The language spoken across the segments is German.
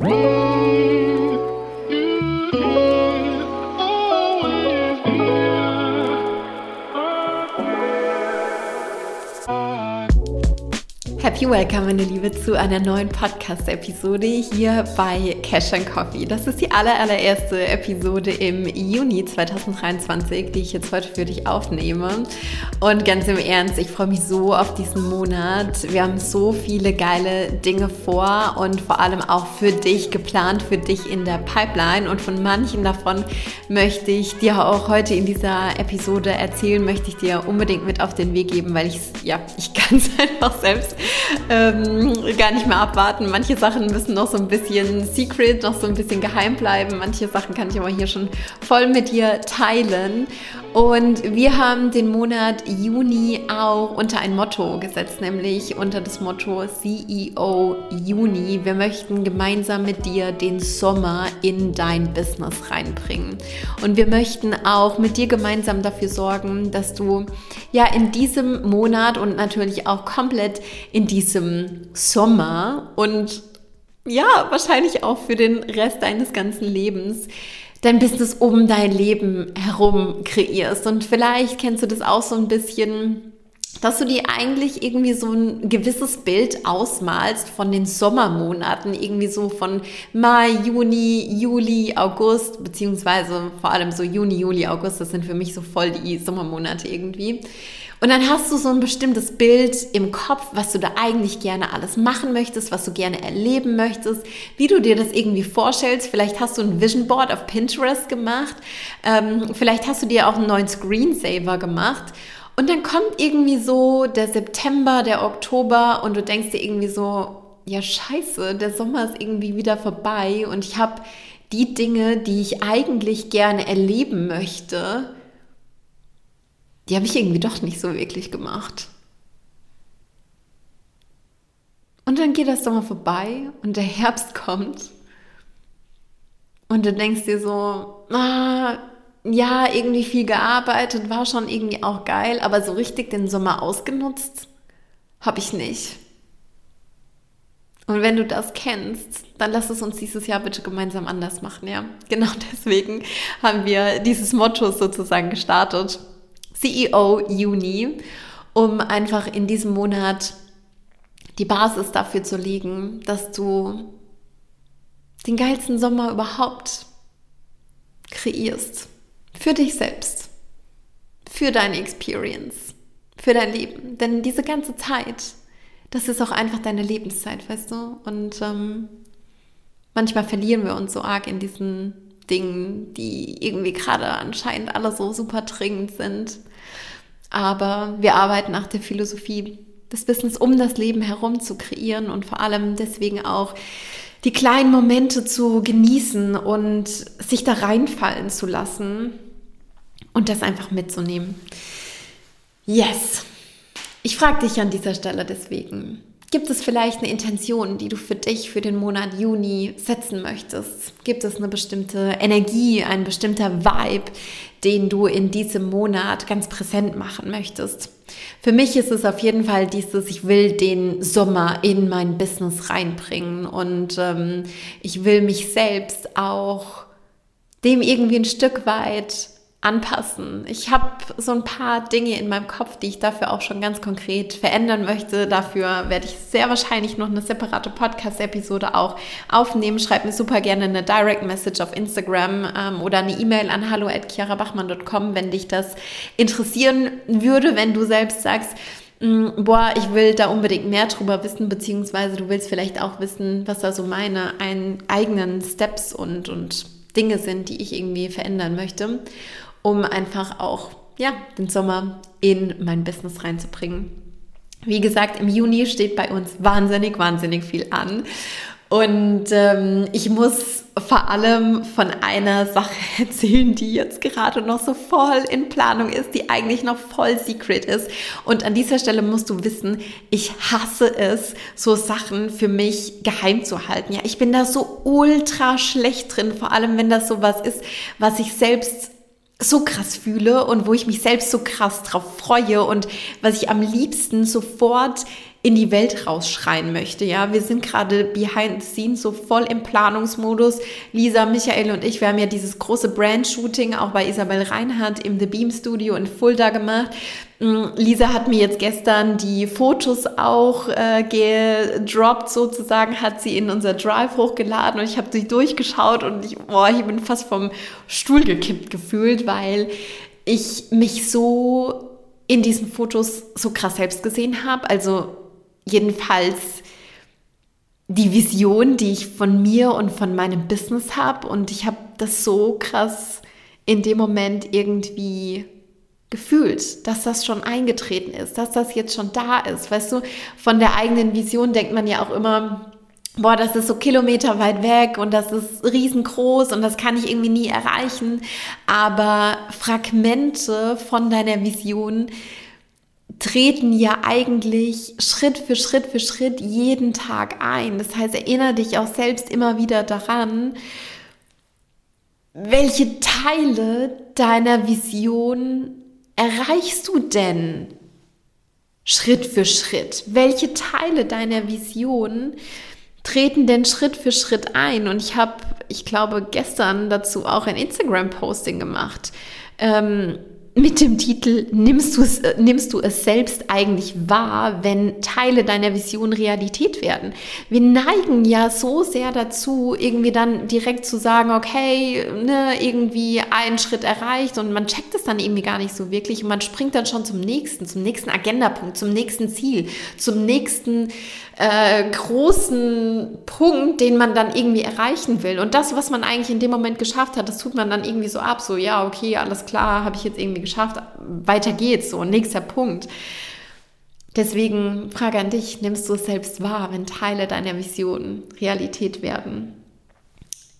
Whoa! Happy Welcome, meine Liebe, zu einer neuen Podcast-Episode hier bei Cash and Coffee. Das ist die aller, allererste Episode im Juni 2023, die ich jetzt heute für dich aufnehme. Und ganz im Ernst, ich freue mich so auf diesen Monat. Wir haben so viele geile Dinge vor und vor allem auch für dich geplant, für dich in der Pipeline. Und von manchen davon möchte ich dir auch heute in dieser Episode erzählen, möchte ich dir unbedingt mit auf den Weg geben, weil ich ja, ich kann es einfach selbst ähm, gar nicht mehr abwarten. Manche Sachen müssen noch so ein bisschen secret, noch so ein bisschen geheim bleiben. Manche Sachen kann ich aber hier schon voll mit dir teilen. Und wir haben den Monat Juni auch unter ein Motto gesetzt, nämlich unter das Motto CEO Juni. Wir möchten gemeinsam mit dir den Sommer in dein Business reinbringen. Und wir möchten auch mit dir gemeinsam dafür sorgen, dass du ja in diesem Monat und natürlich auch komplett in diesem Sommer und ja, wahrscheinlich auch für den Rest deines ganzen Lebens dein Business um dein Leben herum kreierst. Und vielleicht kennst du das auch so ein bisschen, dass du dir eigentlich irgendwie so ein gewisses Bild ausmalst von den Sommermonaten, irgendwie so von Mai, Juni, Juli, August, beziehungsweise vor allem so Juni, Juli, August, das sind für mich so voll die Sommermonate irgendwie. Und dann hast du so ein bestimmtes Bild im Kopf, was du da eigentlich gerne alles machen möchtest, was du gerne erleben möchtest, wie du dir das irgendwie vorstellst. Vielleicht hast du ein Vision Board auf Pinterest gemacht. Ähm, vielleicht hast du dir auch einen neuen Screensaver gemacht. Und dann kommt irgendwie so der September, der Oktober und du denkst dir irgendwie so, ja scheiße, der Sommer ist irgendwie wieder vorbei und ich habe die Dinge, die ich eigentlich gerne erleben möchte, die habe ich irgendwie doch nicht so wirklich gemacht. Und dann geht das Sommer vorbei und der Herbst kommt. Und du denkst dir so, ah, ja, irgendwie viel gearbeitet, war schon irgendwie auch geil, aber so richtig den Sommer ausgenutzt habe ich nicht. Und wenn du das kennst, dann lass es uns dieses Jahr bitte gemeinsam anders machen, ja. Genau deswegen haben wir dieses Motto sozusagen gestartet. CEO Juni, um einfach in diesem Monat die Basis dafür zu legen, dass du den geilsten Sommer überhaupt kreierst. Für dich selbst. Für deine Experience. Für dein Leben. Denn diese ganze Zeit, das ist auch einfach deine Lebenszeit, weißt du? Und ähm, manchmal verlieren wir uns so arg in diesen Dingen, die irgendwie gerade anscheinend alle so super dringend sind. Aber wir arbeiten nach der Philosophie des Wissens um das Leben herum zu kreieren und vor allem deswegen auch die kleinen Momente zu genießen und sich da reinfallen zu lassen und das einfach mitzunehmen. Yes. Ich frage dich an dieser Stelle deswegen, Gibt es vielleicht eine Intention, die du für dich für den Monat Juni setzen möchtest? Gibt es eine bestimmte Energie, ein bestimmter Vibe, den du in diesem Monat ganz präsent machen möchtest? Für mich ist es auf jeden Fall dieses, ich will den Sommer in mein Business reinbringen und ähm, ich will mich selbst auch dem irgendwie ein Stück weit anpassen. Ich habe so ein paar Dinge in meinem Kopf, die ich dafür auch schon ganz konkret verändern möchte. Dafür werde ich sehr wahrscheinlich noch eine separate Podcast-Episode auch aufnehmen. Schreib mir super gerne eine Direct Message auf Instagram ähm, oder eine E-Mail an hallo@chiarabachmann.com, wenn dich das interessieren würde, wenn du selbst sagst, mm, boah, ich will da unbedingt mehr drüber wissen, beziehungsweise du willst vielleicht auch wissen, was da so meine eigenen Steps und, und Dinge sind, die ich irgendwie verändern möchte um einfach auch ja, den Sommer in mein Business reinzubringen. Wie gesagt, im Juni steht bei uns wahnsinnig, wahnsinnig viel an. Und ähm, ich muss vor allem von einer Sache erzählen, die jetzt gerade noch so voll in Planung ist, die eigentlich noch voll secret ist. Und an dieser Stelle musst du wissen, ich hasse es, so Sachen für mich geheim zu halten. Ja, ich bin da so ultra schlecht drin, vor allem wenn das so was ist, was ich selbst so krass fühle und wo ich mich selbst so krass drauf freue und was ich am liebsten sofort in die Welt rausschreien möchte. Ja, wir sind gerade behind the scenes so voll im Planungsmodus. Lisa, Michael und ich, wir haben ja dieses große Brand-Shooting auch bei Isabel Reinhardt im The Beam Studio in Fulda gemacht. Mm, Lisa hat mir jetzt gestern die Fotos auch äh, gedroppt, sozusagen, hat sie in unser Drive hochgeladen und ich habe sie durchgeschaut und ich, boah, ich bin fast vom Stuhl gekippt gefühlt, weil ich mich so in diesen Fotos so krass selbst gesehen habe. Also jedenfalls die Vision, die ich von mir und von meinem Business habe. Und ich habe das so krass in dem Moment irgendwie gefühlt, dass das schon eingetreten ist, dass das jetzt schon da ist. Weißt du, von der eigenen Vision denkt man ja auch immer, boah, das ist so kilometerweit weg und das ist riesengroß und das kann ich irgendwie nie erreichen. Aber Fragmente von deiner Vision treten ja eigentlich Schritt für Schritt für Schritt jeden Tag ein. Das heißt, erinnere dich auch selbst immer wieder daran, welche Teile deiner Vision erreichst du denn Schritt für Schritt? Welche Teile deiner Vision treten denn Schritt für Schritt ein? Und ich habe, ich glaube, gestern dazu auch ein Instagram-Posting gemacht. Ähm, mit dem Titel nimmst du, es, äh, nimmst du es selbst eigentlich wahr, wenn Teile deiner Vision Realität werden? Wir neigen ja so sehr dazu, irgendwie dann direkt zu sagen, okay, ne, irgendwie einen Schritt erreicht und man checkt es dann irgendwie gar nicht so wirklich und man springt dann schon zum nächsten, zum nächsten Agendapunkt, zum nächsten Ziel, zum nächsten äh, großen Punkt, den man dann irgendwie erreichen will. Und das, was man eigentlich in dem Moment geschafft hat, das tut man dann irgendwie so ab, so ja, okay, alles klar, habe ich jetzt irgendwie geschafft, weiter geht's, so nächster Punkt. Deswegen Frage an dich, nimmst du es selbst wahr, wenn Teile deiner Vision Realität werden?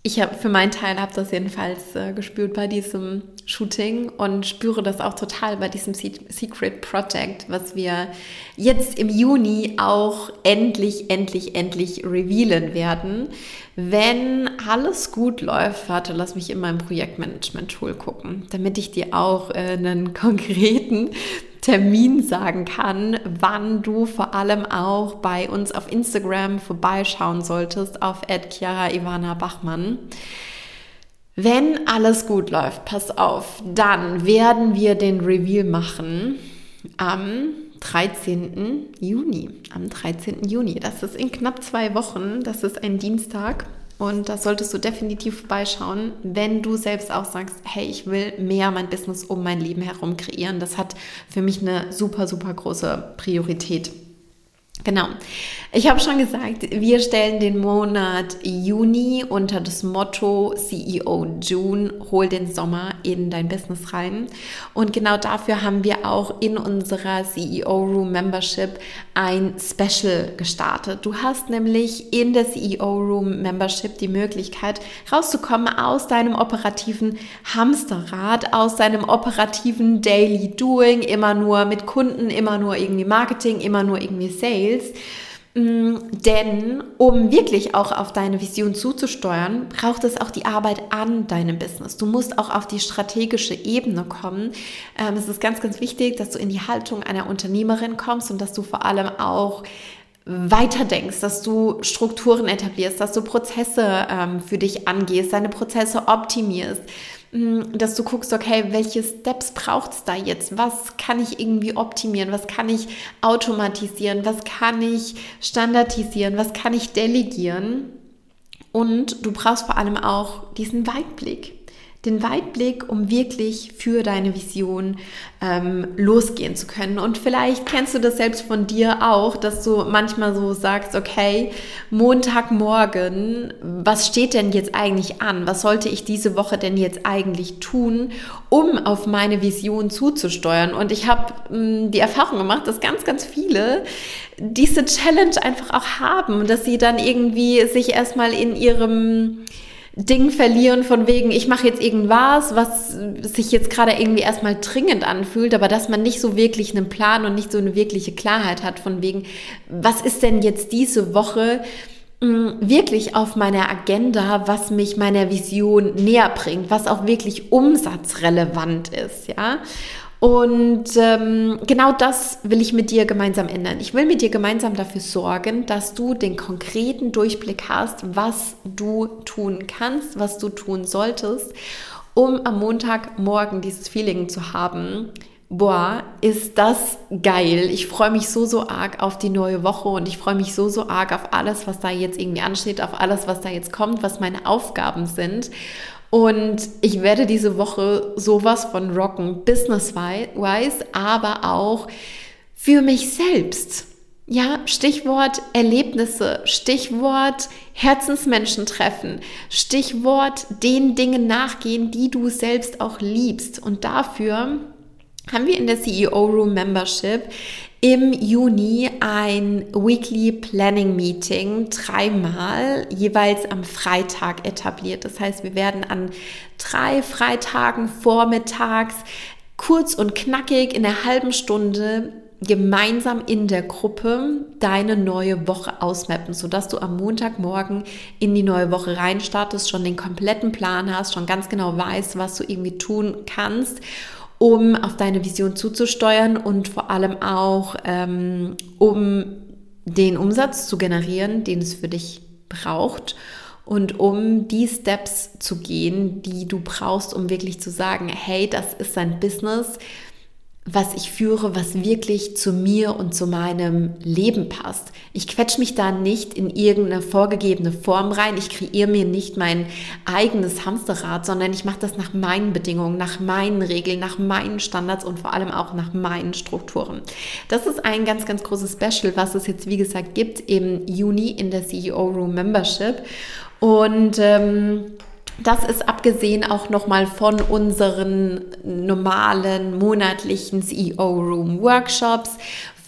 Ich habe für meinen Teil habe das jedenfalls äh, gespürt bei diesem Shooting und spüre das auch total bei diesem Secret Project, was wir jetzt im Juni auch endlich, endlich, endlich revealen werden. Wenn alles gut läuft, warte, lass mich in meinem Projektmanagement-Tool gucken, damit ich dir auch äh, einen konkreten Termin sagen kann, wann du vor allem auch bei uns auf Instagram vorbeischauen solltest auf Chiara Ivana Bachmann. Wenn alles gut läuft, pass auf, dann werden wir den Reveal machen am 13. Juni. Am 13. Juni. Das ist in knapp zwei Wochen. Das ist ein Dienstag. Und da solltest du definitiv vorbeischauen, wenn du selbst auch sagst, hey, ich will mehr mein Business um mein Leben herum kreieren. Das hat für mich eine super, super große Priorität. Genau. Ich habe schon gesagt, wir stellen den Monat Juni unter das Motto CEO June, hol den Sommer in dein Business rein. Und genau dafür haben wir auch in unserer CEO Room Membership ein Special gestartet. Du hast nämlich in der CEO Room Membership die Möglichkeit, rauszukommen aus deinem operativen Hamsterrad, aus deinem operativen Daily Doing, immer nur mit Kunden, immer nur irgendwie Marketing, immer nur irgendwie Sales Mm, denn um wirklich auch auf deine Vision zuzusteuern, braucht es auch die Arbeit an deinem Business. Du musst auch auf die strategische Ebene kommen. Ähm, es ist ganz, ganz wichtig, dass du in die Haltung einer Unternehmerin kommst und dass du vor allem auch weiterdenkst, dass du Strukturen etablierst, dass du Prozesse ähm, für dich angehst, deine Prozesse optimierst dass du guckst, okay, welche Steps braucht es da jetzt? Was kann ich irgendwie optimieren? Was kann ich automatisieren? Was kann ich standardisieren? Was kann ich delegieren? Und du brauchst vor allem auch diesen Weitblick den Weitblick, um wirklich für deine Vision ähm, losgehen zu können. Und vielleicht kennst du das selbst von dir auch, dass du manchmal so sagst, okay, Montagmorgen, was steht denn jetzt eigentlich an? Was sollte ich diese Woche denn jetzt eigentlich tun, um auf meine Vision zuzusteuern? Und ich habe hm, die Erfahrung gemacht, dass ganz, ganz viele diese Challenge einfach auch haben, dass sie dann irgendwie sich erstmal in ihrem Ding verlieren von wegen, ich mache jetzt irgendwas, was sich jetzt gerade irgendwie erstmal dringend anfühlt, aber dass man nicht so wirklich einen Plan und nicht so eine wirkliche Klarheit hat von wegen, was ist denn jetzt diese Woche mm, wirklich auf meiner Agenda, was mich meiner Vision näher bringt, was auch wirklich umsatzrelevant ist, ja. Und ähm, genau das will ich mit dir gemeinsam ändern. Ich will mit dir gemeinsam dafür sorgen, dass du den konkreten Durchblick hast, was du tun kannst, was du tun solltest, um am Montagmorgen dieses Feeling zu haben, boah, ist das geil. Ich freue mich so, so arg auf die neue Woche und ich freue mich so, so arg auf alles, was da jetzt irgendwie ansteht, auf alles, was da jetzt kommt, was meine Aufgaben sind. Und ich werde diese Woche sowas von rocken, business-wise, aber auch für mich selbst. Ja, Stichwort Erlebnisse, Stichwort Herzensmenschen treffen, Stichwort den Dingen nachgehen, die du selbst auch liebst. Und dafür haben wir in der CEO Room Membership im Juni ein Weekly Planning Meeting dreimal jeweils am Freitag etabliert. Das heißt, wir werden an drei Freitagen vormittags kurz und knackig in einer halben Stunde gemeinsam in der Gruppe deine neue Woche ausmappen, sodass du am Montagmorgen in die neue Woche reinstartest, schon den kompletten Plan hast, schon ganz genau weißt, was du irgendwie tun kannst um auf deine Vision zuzusteuern und vor allem auch, ähm, um den Umsatz zu generieren, den es für dich braucht und um die Steps zu gehen, die du brauchst, um wirklich zu sagen, hey, das ist ein Business, was ich führe, was wirklich zu mir und zu meinem Leben passt. Ich quetsche mich da nicht in irgendeine vorgegebene Form rein. Ich kreiere mir nicht mein eigenes Hamsterrad, sondern ich mache das nach meinen Bedingungen, nach meinen Regeln, nach meinen Standards und vor allem auch nach meinen Strukturen. Das ist ein ganz, ganz großes Special, was es jetzt, wie gesagt, gibt im Juni in der CEO Room Membership. Und ähm, das ist abgesehen auch nochmal von unseren normalen monatlichen CEO Room Workshops,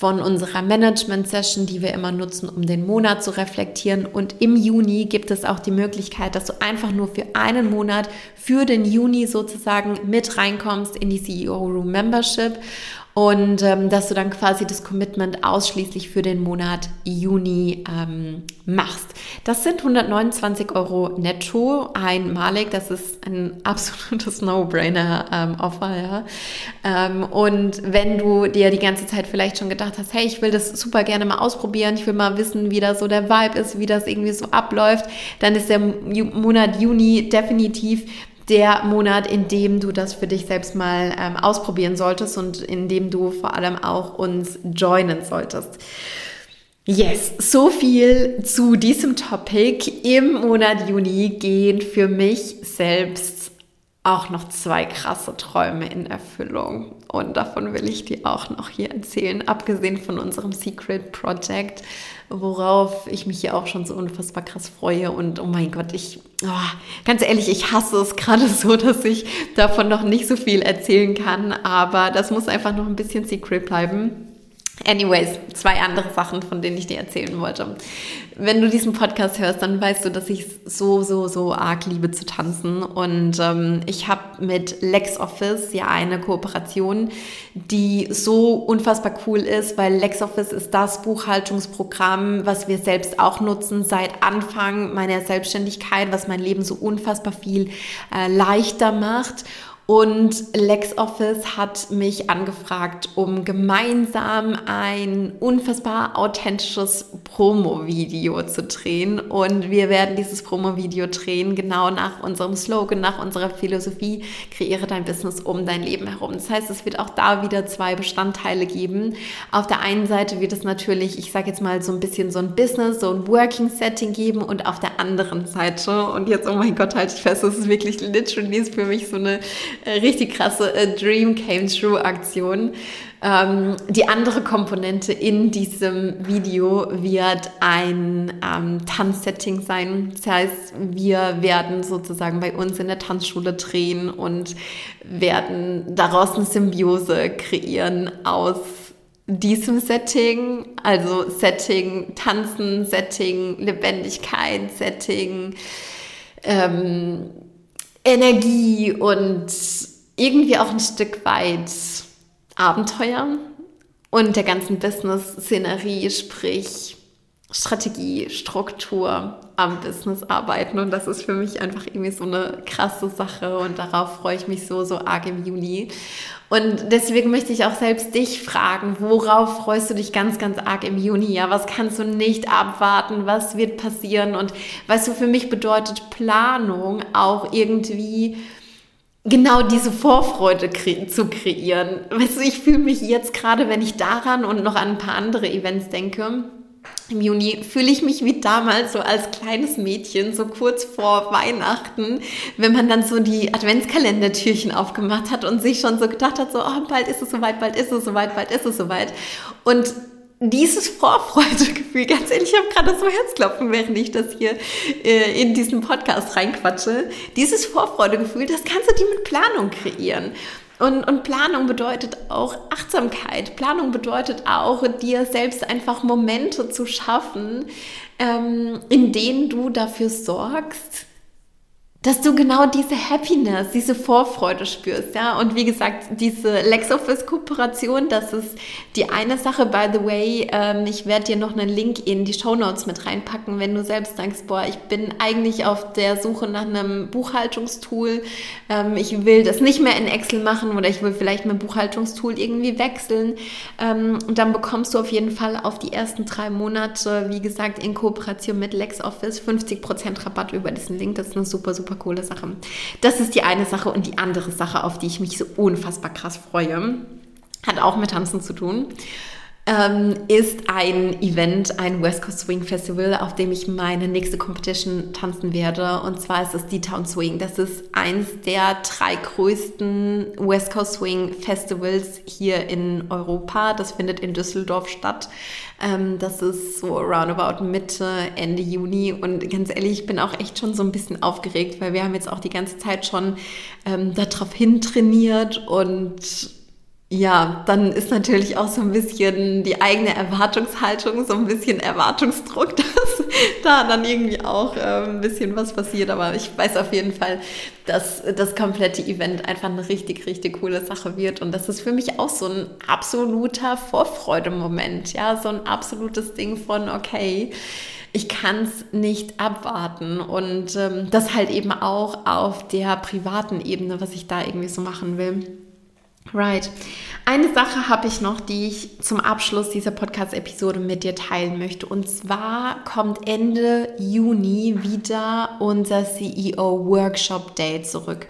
von unserer Management-Session, die wir immer nutzen, um den Monat zu reflektieren. Und im Juni gibt es auch die Möglichkeit, dass du einfach nur für einen Monat, für den Juni sozusagen mit reinkommst in die CEO Room Membership und ähm, dass du dann quasi das Commitment ausschließlich für den Monat Juni ähm, machst. Das sind 129 Euro netto einmalig. Das ist ein absolutes No-Brainer-Offer. Ähm, ja. Ähm, und wenn du dir die ganze Zeit vielleicht schon gedacht hast, hey, ich will das super gerne mal ausprobieren, ich will mal wissen, wie da so der Vibe ist, wie das irgendwie so abläuft, dann ist der Monat Juni definitiv der Monat, in dem du das für dich selbst mal ähm, ausprobieren solltest und in dem du vor allem auch uns joinen solltest. Yes, so viel zu diesem Topic. Im Monat Juni gehen für mich selbst auch noch zwei krasse Träume in Erfüllung. Und davon will ich dir auch noch hier erzählen, abgesehen von unserem Secret Project, worauf ich mich hier auch schon so unfassbar krass freue. Und oh mein Gott, ich, oh, ganz ehrlich, ich hasse es gerade so, dass ich davon noch nicht so viel erzählen kann. Aber das muss einfach noch ein bisschen Secret bleiben. Anyways, zwei andere Sachen, von denen ich dir erzählen wollte. Wenn du diesen Podcast hörst, dann weißt du, dass ich so, so, so arg liebe zu tanzen. Und ähm, ich habe mit LexOffice ja eine Kooperation, die so unfassbar cool ist, weil LexOffice ist das Buchhaltungsprogramm, was wir selbst auch nutzen seit Anfang meiner Selbstständigkeit, was mein Leben so unfassbar viel äh, leichter macht. Und LexOffice hat mich angefragt, um gemeinsam ein unfassbar authentisches Promo-Video zu drehen. Und wir werden dieses Promo-Video drehen, genau nach unserem Slogan, nach unserer Philosophie, kreiere dein Business um dein Leben herum. Das heißt, es wird auch da wieder zwei Bestandteile geben. Auf der einen Seite wird es natürlich, ich sage jetzt mal so ein bisschen so ein Business, so ein Working-Setting geben und auf der anderen Seite, und jetzt, oh mein Gott, halte ich fest, das ist wirklich literally für mich so eine richtig krasse äh, Dream Came True Aktion. Ähm, die andere Komponente in diesem Video wird ein ähm, Tanzsetting sein. Das heißt, wir werden sozusagen bei uns in der Tanzschule drehen und werden daraus eine Symbiose kreieren aus diesem Setting, also Setting Tanzen, Setting Lebendigkeit, Setting ähm, Energie und irgendwie auch ein Stück weit Abenteuer und der ganzen Business-Szenerie, sprich Strategie, Struktur, am Business arbeiten und das ist für mich einfach irgendwie so eine krasse Sache und darauf freue ich mich so, so arg im Juni. Und deswegen möchte ich auch selbst dich fragen, worauf freust du dich ganz, ganz arg im Juni? Ja, was kannst du nicht abwarten? Was wird passieren? Und weißt du, für mich bedeutet Planung auch irgendwie genau diese Vorfreude kre zu kreieren. Weißt du, ich fühle mich jetzt gerade, wenn ich daran und noch an ein paar andere Events denke, im Juni fühle ich mich wie damals so als kleines Mädchen, so kurz vor Weihnachten, wenn man dann so die Adventskalendertürchen aufgemacht hat und sich schon so gedacht hat, so, oh, bald ist es soweit, bald ist es soweit, bald ist es soweit. Und dieses Vorfreudegefühl, ganz ehrlich, ich habe gerade so Herzklopfen, während ich das hier äh, in diesen Podcast reinquatsche. Dieses Vorfreudegefühl, das kannst du dir mit Planung kreieren. Und, und Planung bedeutet auch Achtsamkeit. Planung bedeutet auch, dir selbst einfach Momente zu schaffen, ähm, in denen du dafür sorgst, dass du genau diese Happiness, diese Vorfreude spürst, ja. Und wie gesagt, diese LexOffice-Kooperation, das ist die eine Sache. By the way, ähm, ich werde dir noch einen Link in die Show Notes mit reinpacken, wenn du selbst denkst, boah, ich bin eigentlich auf der Suche nach einem Buchhaltungstool. Ähm, ich will das nicht mehr in Excel machen oder ich will vielleicht mein Buchhaltungstool irgendwie wechseln. Ähm, und dann bekommst du auf jeden Fall auf die ersten drei Monate, wie gesagt, in Kooperation mit LexOffice 50% Rabatt über diesen Link. Das ist eine super, super super coole Sache. Das ist die eine Sache und die andere Sache, auf die ich mich so unfassbar krass freue, hat auch mit Tanzen zu tun. Ähm, ist ein Event, ein West Coast Swing Festival, auf dem ich meine nächste Competition tanzen werde. Und zwar ist es die Town Swing. Das ist eins der drei größten West Coast Swing Festivals hier in Europa. Das findet in Düsseldorf statt. Ähm, das ist so roundabout Mitte, Ende Juni. Und ganz ehrlich, ich bin auch echt schon so ein bisschen aufgeregt, weil wir haben jetzt auch die ganze Zeit schon ähm, darauf hin trainiert und ja, dann ist natürlich auch so ein bisschen die eigene Erwartungshaltung, so ein bisschen Erwartungsdruck, dass da dann irgendwie auch äh, ein bisschen was passiert. Aber ich weiß auf jeden Fall, dass das komplette Event einfach eine richtig, richtig coole Sache wird. Und das ist für mich auch so ein absoluter Vorfreudemoment. Ja, so ein absolutes Ding von, okay, ich kann es nicht abwarten. Und ähm, das halt eben auch auf der privaten Ebene, was ich da irgendwie so machen will. Right. Eine Sache habe ich noch, die ich zum Abschluss dieser Podcast-Episode mit dir teilen möchte. Und zwar kommt Ende Juni wieder unser CEO Workshop Day zurück.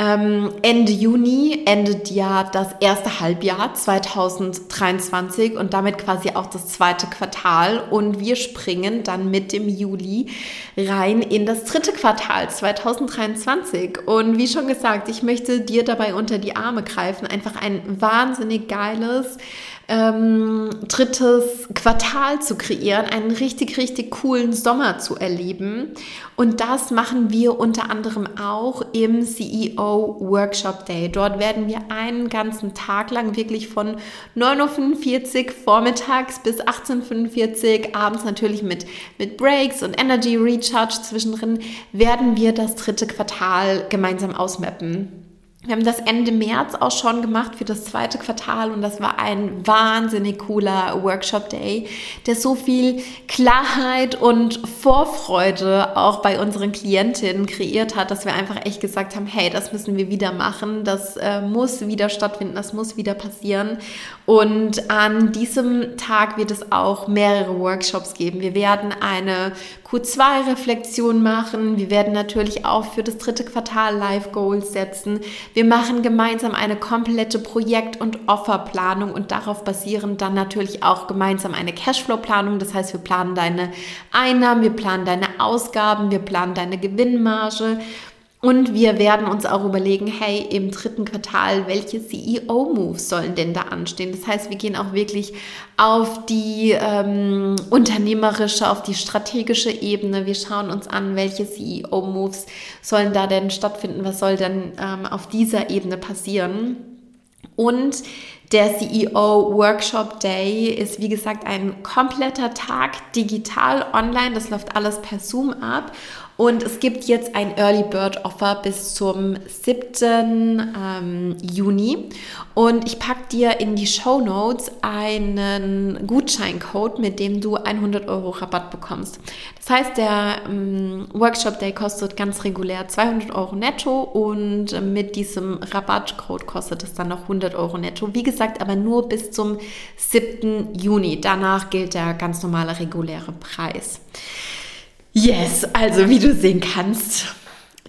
Ähm, Ende Juni endet ja das erste Halbjahr 2023 und damit quasi auch das zweite Quartal. Und wir springen dann mit dem Juli rein in das dritte Quartal 2023. Und wie schon gesagt, ich möchte dir dabei unter die Arme greifen, einfach ein wahnsinnig geiles ähm, drittes Quartal zu kreieren, einen richtig, richtig coolen Sommer zu erleben. Und das machen wir unter anderem auch im CEO Workshop Day. Dort werden wir einen ganzen Tag lang wirklich von 9.45 Uhr vormittags bis 18.45 Uhr abends natürlich mit, mit Breaks und Energy Recharge zwischendrin, werden wir das dritte Quartal gemeinsam ausmappen. Wir haben das Ende März auch schon gemacht für das zweite Quartal und das war ein wahnsinnig cooler Workshop Day, der so viel Klarheit und Vorfreude auch bei unseren Klientinnen kreiert hat, dass wir einfach echt gesagt haben, hey, das müssen wir wieder machen, das äh, muss wieder stattfinden, das muss wieder passieren. Und an diesem Tag wird es auch mehrere Workshops geben. Wir werden eine Q2-Reflexion machen. Wir werden natürlich auch für das dritte Quartal Live Goals setzen. Wir machen gemeinsam eine komplette Projekt- und Offerplanung und darauf basierend dann natürlich auch gemeinsam eine Cashflow-Planung. Das heißt, wir planen deine Einnahmen, wir planen deine Ausgaben, wir planen deine Gewinnmarge und wir werden uns auch überlegen, hey, im dritten Quartal, welche CEO-Moves sollen denn da anstehen? Das heißt, wir gehen auch wirklich auf die ähm, unternehmerische, auf die strategische Ebene. Wir schauen uns an, welche CEO-Moves sollen da denn stattfinden, was soll denn ähm, auf dieser Ebene passieren. Und der CEO Workshop Day ist, wie gesagt, ein kompletter Tag digital online. Das läuft alles per Zoom ab. Und es gibt jetzt ein Early Bird Offer bis zum 7. Ähm, Juni. Und ich packe dir in die Show Notes einen Gutscheincode, mit dem du 100 Euro Rabatt bekommst. Das heißt, der ähm, Workshop Day kostet ganz regulär 200 Euro netto und äh, mit diesem Rabattcode kostet es dann noch 100 Euro netto. Wie gesagt, aber nur bis zum 7. Juni. Danach gilt der ganz normale reguläre Preis. Yes, also wie du sehen kannst,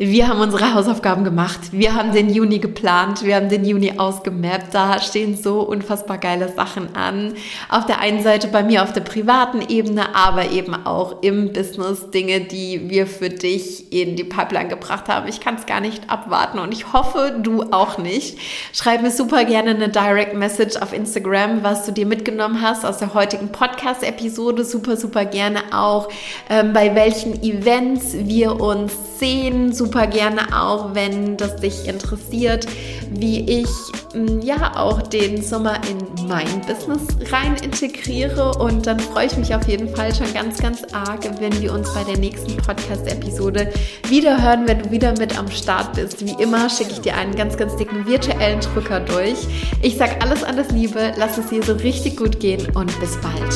wir haben unsere Hausaufgaben gemacht. Wir haben den Juni geplant. Wir haben den Juni ausgemappt. Da stehen so unfassbar geile Sachen an. Auf der einen Seite bei mir auf der privaten Ebene, aber eben auch im Business Dinge, die wir für dich in die Pipeline gebracht haben. Ich kann es gar nicht abwarten und ich hoffe, du auch nicht. Schreib mir super gerne eine Direct Message auf Instagram, was du dir mitgenommen hast aus der heutigen Podcast-Episode. Super, super gerne auch, ähm, bei welchen Events wir uns sehen. Super super gerne auch, wenn das dich interessiert, wie ich mm, ja auch den Sommer in mein Business rein integriere. Und dann freue ich mich auf jeden Fall schon ganz, ganz arg, wenn wir uns bei der nächsten Podcast-Episode wieder hören, wenn du wieder mit am Start bist. Wie immer schicke ich dir einen ganz, ganz dicken virtuellen Drücker durch. Ich sage alles, alles Liebe, lass es dir so richtig gut gehen und bis bald.